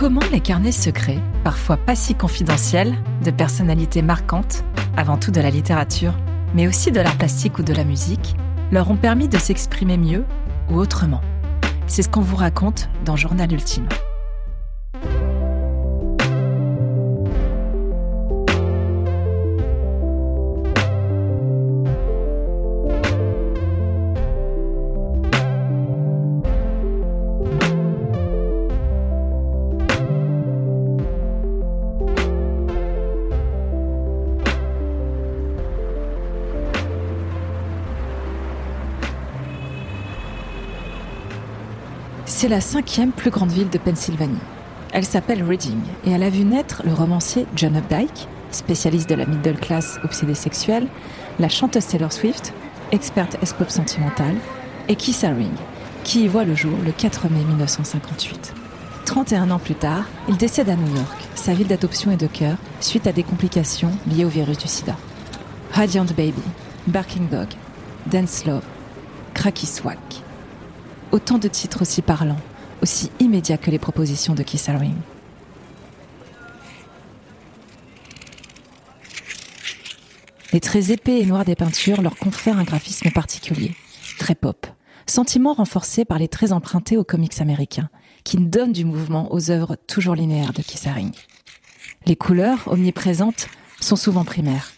Comment les carnets secrets, parfois pas si confidentiels, de personnalités marquantes, avant tout de la littérature, mais aussi de l'art plastique ou de la musique, leur ont permis de s'exprimer mieux ou autrement? C'est ce qu'on vous raconte dans Journal Ultime. C'est la cinquième plus grande ville de Pennsylvanie. Elle s'appelle Reading et elle a vu naître le romancier John Updike, spécialiste de la middle class obsédée sexuelle, la chanteuse Taylor Swift, experte S-pop sentimentale, et Keith Haring, qui y voit le jour le 4 mai 1958. 31 ans plus tard, il décède à New York, sa ville d'adoption et de cœur, suite à des complications liées au virus du sida. Radiant Baby, Barking Dog, Dance Love, Cracky Swag. Autant de titres aussi parlants, aussi immédiats que les propositions de Keith Haring. Les traits épais et noirs des peintures leur confèrent un graphisme particulier, très pop, sentiment renforcé par les traits empruntés aux comics américains, qui donnent du mouvement aux œuvres toujours linéaires de Keith Haring. Les couleurs, omniprésentes, sont souvent primaires.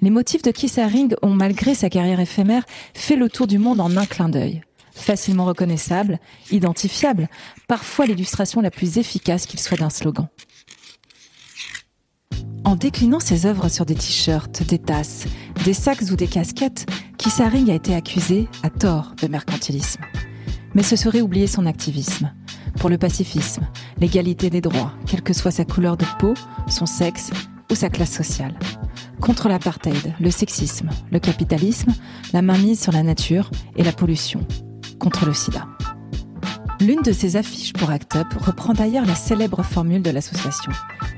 Les motifs de Keith Haring ont, malgré sa carrière éphémère, fait le tour du monde en un clin d'œil facilement reconnaissable, identifiable, parfois l'illustration la plus efficace qu'il soit d'un slogan. En déclinant ses œuvres sur des t-shirts, des tasses, des sacs ou des casquettes, Kissaring a été accusé, à tort, de mercantilisme. Mais ce serait oublier son activisme. Pour le pacifisme, l'égalité des droits, quelle que soit sa couleur de peau, son sexe ou sa classe sociale. Contre l'apartheid, le sexisme, le capitalisme, la mainmise sur la nature et la pollution, contre le sida. L'une de ses affiches pour Act Up reprend d'ailleurs la célèbre formule de l'association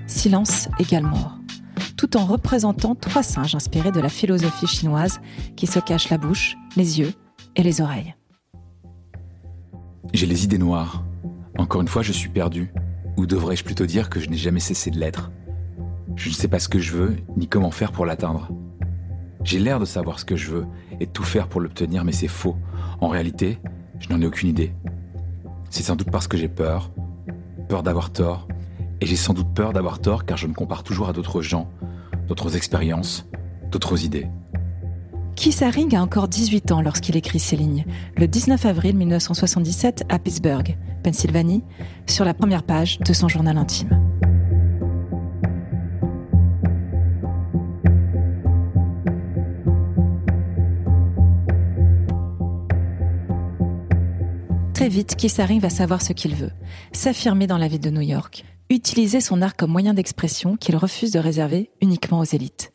Silence égale mort, tout en représentant trois singes inspirés de la philosophie chinoise qui se cachent la bouche, les yeux et les oreilles. J'ai les idées noires. Encore une fois, je suis perdu. Ou devrais-je plutôt dire que je n'ai jamais cessé de l'être? Je ne sais pas ce que je veux, ni comment faire pour l'atteindre. J'ai l'air de savoir ce que je veux et tout faire pour l'obtenir, mais c'est faux. En réalité, je n'en ai aucune idée. C'est sans doute parce que j'ai peur, peur d'avoir tort, et j'ai sans doute peur d'avoir tort car je me compare toujours à d'autres gens, d'autres expériences, d'autres idées. Keith Haring a encore 18 ans lorsqu'il écrit ces lignes, le 19 avril 1977 à Pittsburgh, Pennsylvanie, sur la première page de son journal intime. Très vite, Kissaring va savoir ce qu'il veut. S'affirmer dans la ville de New York. Utiliser son art comme moyen d'expression qu'il refuse de réserver uniquement aux élites.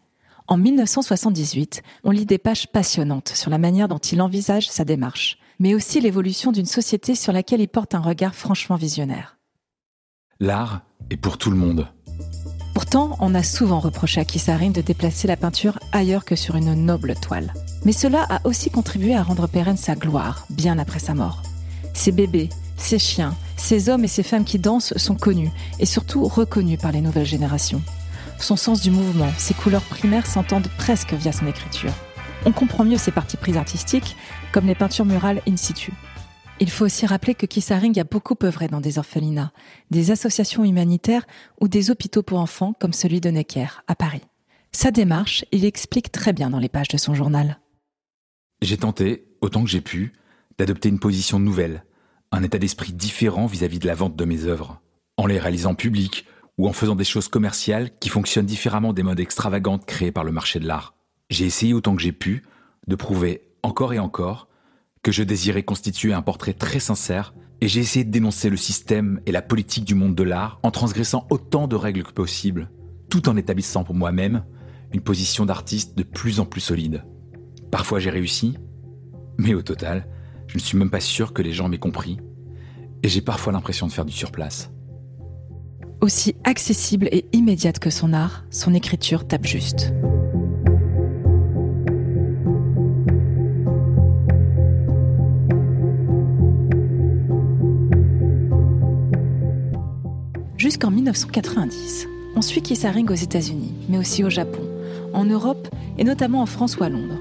En 1978, on lit des pages passionnantes sur la manière dont il envisage sa démarche, mais aussi l'évolution d'une société sur laquelle il porte un regard franchement visionnaire. L'art est pour tout le monde. Pourtant, on a souvent reproché à Kissaring de déplacer la peinture ailleurs que sur une noble toile. Mais cela a aussi contribué à rendre pérenne sa gloire, bien après sa mort. Ces bébés, ces chiens, ces hommes et ces femmes qui dansent sont connus et surtout reconnus par les nouvelles générations. Son sens du mouvement, ses couleurs primaires s'entendent presque via son écriture. On comprend mieux ses parties prises artistiques, comme les peintures murales in situ. Il faut aussi rappeler que Kissaring a beaucoup œuvré dans des orphelinats, des associations humanitaires ou des hôpitaux pour enfants comme celui de Necker, à Paris. Sa démarche, il explique très bien dans les pages de son journal. J'ai tenté, autant que j'ai pu, d'adopter une position nouvelle, un état d'esprit différent vis-à-vis de la vente de mes œuvres, en les réalisant publiques ou en faisant des choses commerciales qui fonctionnent différemment des modes extravagantes créés par le marché de l'art. J'ai essayé autant que j'ai pu de prouver encore et encore que je désirais constituer un portrait très sincère et j'ai essayé de dénoncer le système et la politique du monde de l'art en transgressant autant de règles que possible, tout en établissant pour moi-même une position d'artiste de plus en plus solide. Parfois j'ai réussi, mais au total, je ne suis même pas sûr que les gens m'aient compris. Et j'ai parfois l'impression de faire du surplace. Aussi accessible et immédiate que son art, son écriture tape juste. Jusqu'en 1990, on suit Keith Haring aux États-Unis, mais aussi au Japon, en Europe et notamment en France ou à Londres.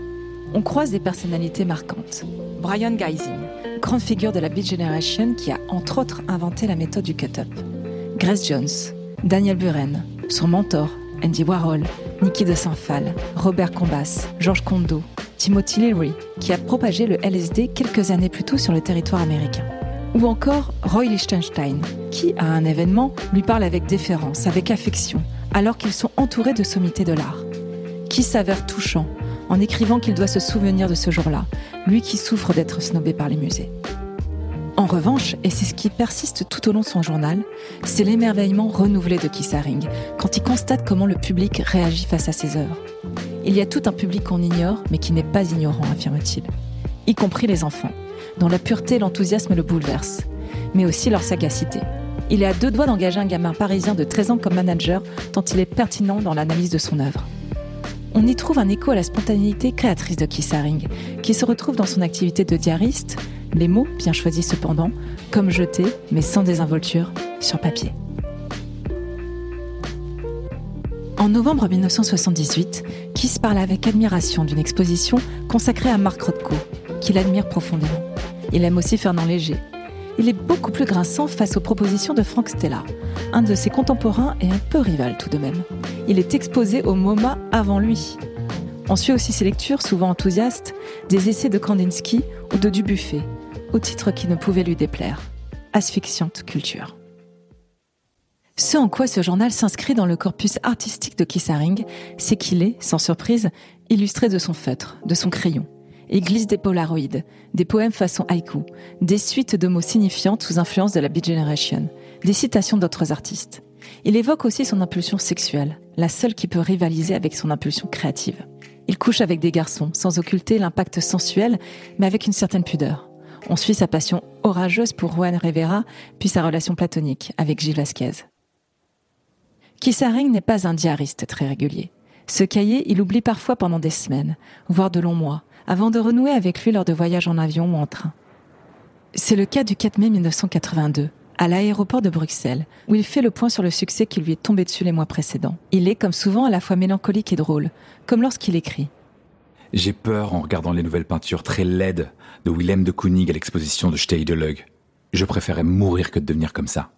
On croise des personnalités marquantes. Brian Geising, grande figure de la Beat Generation qui a entre autres inventé la méthode du cut-up. Grace Jones, Daniel Buren, son mentor, Andy Warhol, Niki de Saint-Phal, Robert Combas, Georges Kondo, Timothy Leary, qui a propagé le LSD quelques années plus tôt sur le territoire américain. Ou encore Roy Lichtenstein, qui, à un événement, lui parle avec déférence, avec affection, alors qu'ils sont entourés de sommités de l'art. Qui s'avère touchant en écrivant qu'il doit se souvenir de ce jour-là, lui qui souffre d'être snobé par les musées. En revanche, et c'est ce qui persiste tout au long de son journal, c'est l'émerveillement renouvelé de Kissaring quand il constate comment le public réagit face à ses œuvres. Il y a tout un public qu'on ignore, mais qui n'est pas ignorant, affirme-t-il, y compris les enfants, dont la pureté et l'enthousiasme le bouleversent, mais aussi leur sagacité. Il est à deux doigts d'engager un gamin parisien de 13 ans comme manager, tant il est pertinent dans l'analyse de son œuvre on y trouve un écho à la spontanéité créatrice de Kissaring, qui se retrouve dans son activité de diariste, les mots, bien choisis cependant, comme jetés, mais sans désinvolture, sur papier. En novembre 1978, Kiss parle avec admiration d'une exposition consacrée à Marc Rothko, qu'il admire profondément. Il aime aussi Fernand Léger. Il est beaucoup plus grinçant face aux propositions de Frank Stella, un de ses contemporains et un peu rival tout de même il est exposé au MoMA avant lui. On suit aussi ses lectures, souvent enthousiastes, des essais de Kandinsky ou de Dubuffet, au titre qui ne pouvait lui déplaire. Asphyxiante culture. Ce en quoi ce journal s'inscrit dans le corpus artistique de Kissaring, c'est qu'il est, sans surprise, illustré de son feutre, de son crayon. Il glisse des polaroïdes, des poèmes façon haïku, des suites de mots signifiants sous influence de la Beat Generation, des citations d'autres artistes. Il évoque aussi son impulsion sexuelle, la seule qui peut rivaliser avec son impulsion créative. Il couche avec des garçons, sans occulter l'impact sensuel, mais avec une certaine pudeur. On suit sa passion orageuse pour Juan Rivera, puis sa relation platonique avec Gilles Vasquez. Kissaring n'est pas un diariste très régulier. Ce cahier, il oublie parfois pendant des semaines, voire de longs mois, avant de renouer avec lui lors de voyages en avion ou en train. C'est le cas du 4 mai 1982, à l'aéroport de Bruxelles, où il fait le point sur le succès qui lui est tombé dessus les mois précédents. Il est, comme souvent, à la fois mélancolique et drôle, comme lorsqu'il écrit. J'ai peur en regardant les nouvelles peintures très laides de Willem de Kooning à l'exposition de Steydelug. Je préférais mourir que de devenir comme ça.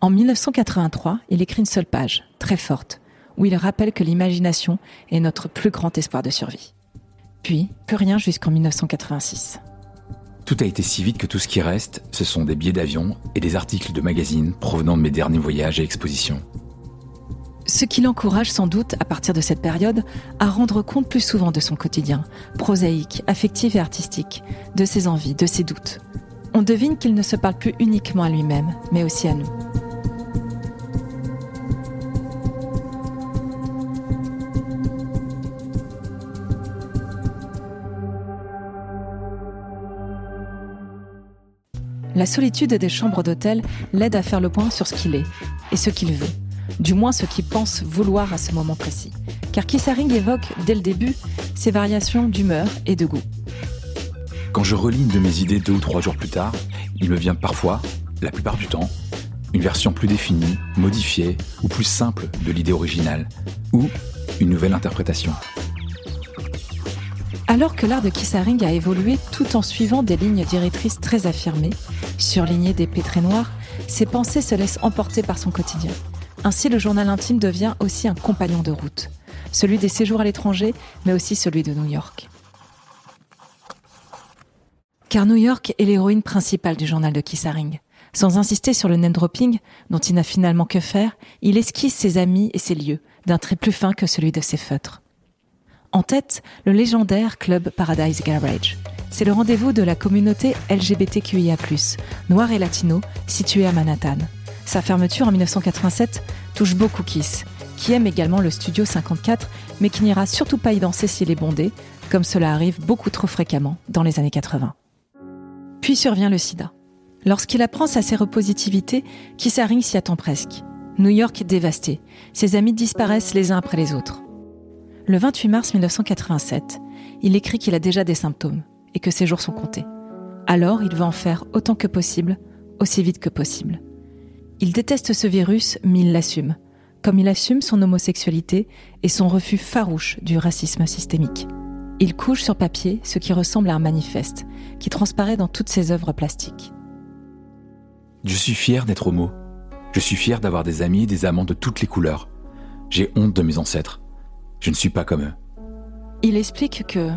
En 1983, il écrit une seule page, très forte, où il rappelle que l'imagination est notre plus grand espoir de survie. Puis, plus rien jusqu'en 1986. Tout a été si vite que tout ce qui reste, ce sont des billets d'avion et des articles de magazines provenant de mes derniers voyages et expositions. Ce qui l'encourage sans doute, à partir de cette période, à rendre compte plus souvent de son quotidien, prosaïque, affectif et artistique, de ses envies, de ses doutes. On devine qu'il ne se parle plus uniquement à lui-même, mais aussi à nous. La solitude des chambres d'hôtel l'aide à faire le point sur ce qu'il est et ce qu'il veut, du moins ce qu'il pense vouloir à ce moment précis. Car Kissaring évoque, dès le début, ses variations d'humeur et de goût. Quand je relis une de mes idées deux ou trois jours plus tard, il me vient parfois, la plupart du temps, une version plus définie, modifiée ou plus simple de l'idée originale, ou une nouvelle interprétation. Alors que l'art de Kissaring a évolué tout en suivant des lignes directrices très affirmées, surlignées d'épées très noires, ses pensées se laissent emporter par son quotidien. Ainsi, le journal intime devient aussi un compagnon de route, celui des séjours à l'étranger, mais aussi celui de New York. Car New York est l'héroïne principale du journal de Kissaring. Sans insister sur le name dropping, dont il n'a finalement que faire, il esquisse ses amis et ses lieux, d'un trait plus fin que celui de ses feutres. En tête, le légendaire club Paradise Garage. C'est le rendez-vous de la communauté LGBTQIA+, noir et latino, situé à Manhattan. Sa fermeture en 1987 touche beaucoup Kiss, qui aime également le Studio 54, mais qui n'ira surtout pas y danser s'il est bondé, comme cela arrive beaucoup trop fréquemment dans les années 80. Puis survient le sida. Lorsqu'il apprend sa séropositivité, Kissaring s'y attend presque. New York est dévasté. Ses amis disparaissent les uns après les autres. Le 28 mars 1987, il écrit qu'il a déjà des symptômes et que ses jours sont comptés. Alors, il veut en faire autant que possible, aussi vite que possible. Il déteste ce virus, mais il l'assume, comme il assume son homosexualité et son refus farouche du racisme systémique. Il couche sur papier ce qui ressemble à un manifeste, qui transparaît dans toutes ses œuvres plastiques. Je suis fier d'être homo. Je suis fier d'avoir des amis et des amants de toutes les couleurs. J'ai honte de mes ancêtres. Je ne suis pas comme eux. Il explique que...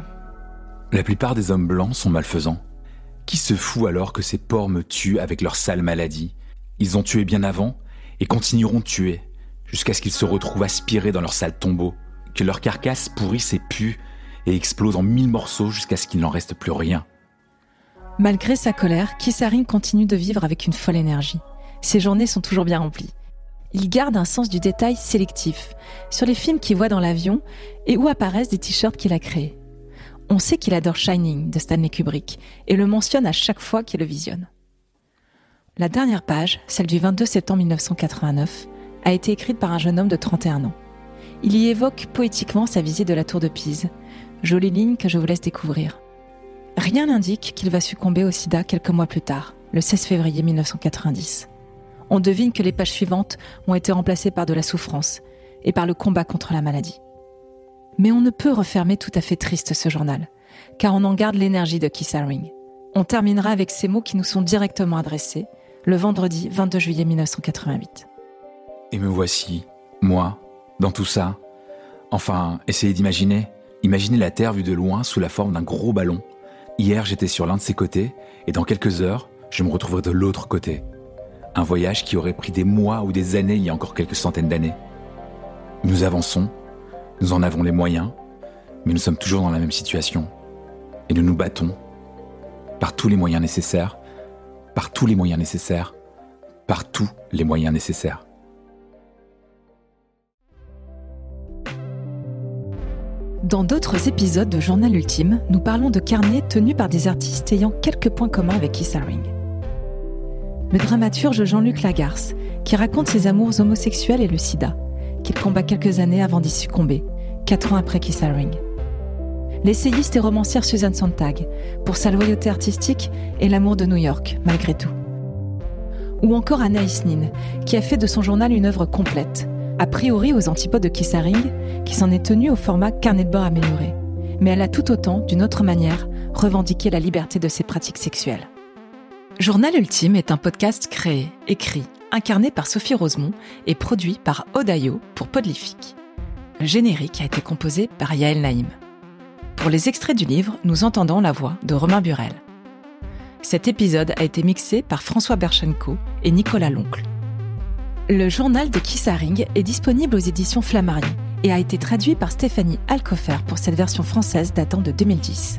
La plupart des hommes blancs sont malfaisants. Qui se fout alors que ces porcs me tuent avec leur sale maladie? Ils ont tué bien avant et continueront de tuer, jusqu'à ce qu'ils se retrouvent aspirés dans leur sale tombeau, que leurs carcasses pourrissent et puent et explosent en mille morceaux jusqu'à ce qu'il n'en reste plus rien. Malgré sa colère, Kissaring continue de vivre avec une folle énergie. Ses journées sont toujours bien remplies. Il garde un sens du détail sélectif sur les films qu'il voit dans l'avion et où apparaissent des t-shirts qu'il a créés. On sait qu'il adore Shining de Stanley Kubrick et le mentionne à chaque fois qu'il le visionne. La dernière page, celle du 22 septembre 1989, a été écrite par un jeune homme de 31 ans. Il y évoque poétiquement sa visite de la tour de Pise. Jolie ligne que je vous laisse découvrir. Rien n'indique qu'il va succomber au sida quelques mois plus tard, le 16 février 1990. On devine que les pages suivantes ont été remplacées par de la souffrance et par le combat contre la maladie. Mais on ne peut refermer tout à fait triste ce journal, car on en garde l'énergie de Keith Haring. On terminera avec ces mots qui nous sont directement adressés le vendredi 22 juillet 1988. Et me voici, moi, dans tout ça. Enfin, essayez d'imaginer. Imaginez la Terre vue de loin sous la forme d'un gros ballon. Hier, j'étais sur l'un de ses côtés, et dans quelques heures, je me retrouverai de l'autre côté. Un voyage qui aurait pris des mois ou des années il y a encore quelques centaines d'années. Nous avançons, nous en avons les moyens, mais nous sommes toujours dans la même situation. Et nous nous battons par tous les moyens nécessaires, par tous les moyens nécessaires, par tous les moyens nécessaires. Dans d'autres épisodes de Journal Ultime, nous parlons de carnets tenus par des artistes ayant quelques points communs avec Keith Haring. Le dramaturge Jean-Luc Lagarce, qui raconte ses amours homosexuels et le sida, qu'il combat quelques années avant d'y succomber, quatre ans après Keith Haring. L'essayiste et romancière Suzanne Sontag, pour sa loyauté artistique et l'amour de New York, malgré tout. Ou encore Anaïs Nin, qui a fait de son journal une œuvre complète, a priori aux antipodes de Kissaring, qui s'en est tenu au format carnet de bord amélioré. Mais elle a tout autant, d'une autre manière, revendiqué la liberté de ses pratiques sexuelles. Journal Ultime est un podcast créé, écrit, incarné par Sophie Rosemont et produit par Odayo pour Podlific. Le générique a été composé par Yael Naïm. Pour les extraits du livre, nous entendons la voix de Romain Burel. Cet épisode a été mixé par François Berchenko et Nicolas Loncle. Le journal de Kissaring est disponible aux éditions Flammarion et a été traduit par Stéphanie Alcofer pour cette version française datant de 2010.